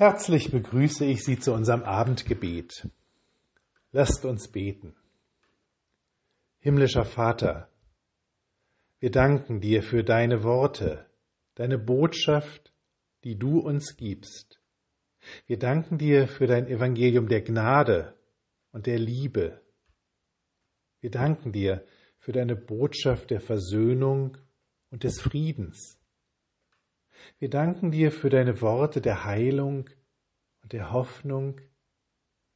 Herzlich begrüße ich Sie zu unserem Abendgebet. Lasst uns beten. Himmlischer Vater, wir danken dir für deine Worte, deine Botschaft, die du uns gibst. Wir danken dir für dein Evangelium der Gnade und der Liebe. Wir danken dir für deine Botschaft der Versöhnung und des Friedens. Wir danken dir für deine Worte der Heilung und der Hoffnung.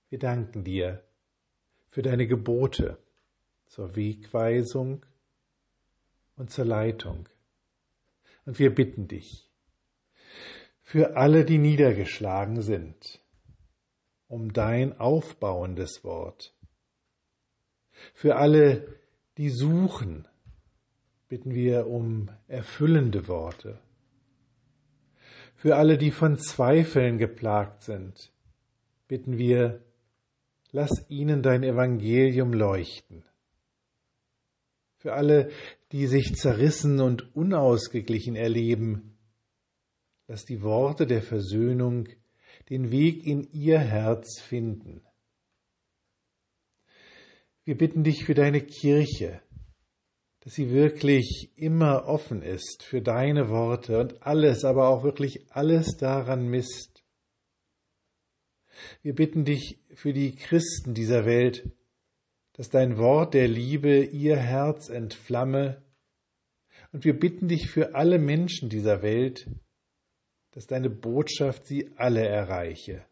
Wir danken dir für deine Gebote zur Wegweisung und zur Leitung. Und wir bitten dich für alle, die niedergeschlagen sind, um dein aufbauendes Wort. Für alle, die suchen, bitten wir um erfüllende Worte. Für alle, die von Zweifeln geplagt sind, bitten wir, lass ihnen dein Evangelium leuchten. Für alle, die sich zerrissen und unausgeglichen erleben, lass die Worte der Versöhnung den Weg in ihr Herz finden. Wir bitten dich für deine Kirche, dass sie wirklich immer offen ist für deine Worte und alles, aber auch wirklich alles daran misst. Wir bitten dich für die Christen dieser Welt, dass dein Wort der Liebe ihr Herz entflamme, und wir bitten dich für alle Menschen dieser Welt, dass deine Botschaft sie alle erreiche.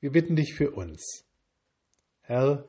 Wir bitten dich für uns. Herr,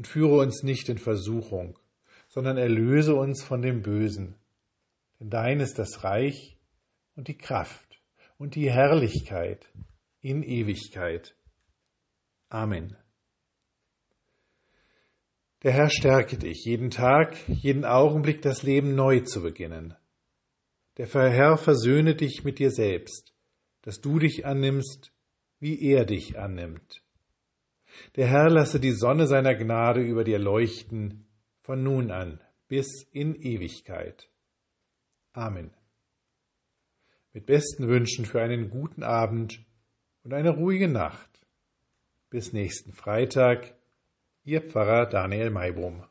und führe uns nicht in Versuchung, sondern erlöse uns von dem Bösen. Denn dein ist das Reich und die Kraft und die Herrlichkeit in Ewigkeit. Amen. Der Herr stärke dich, jeden Tag, jeden Augenblick das Leben neu zu beginnen. Der Herr versöhne dich mit dir selbst, dass du dich annimmst, wie er dich annimmt. Der Herr lasse die Sonne seiner Gnade über dir leuchten, von nun an bis in Ewigkeit. Amen. Mit besten Wünschen für einen guten Abend und eine ruhige Nacht. Bis nächsten Freitag, Ihr Pfarrer Daniel Maibohm.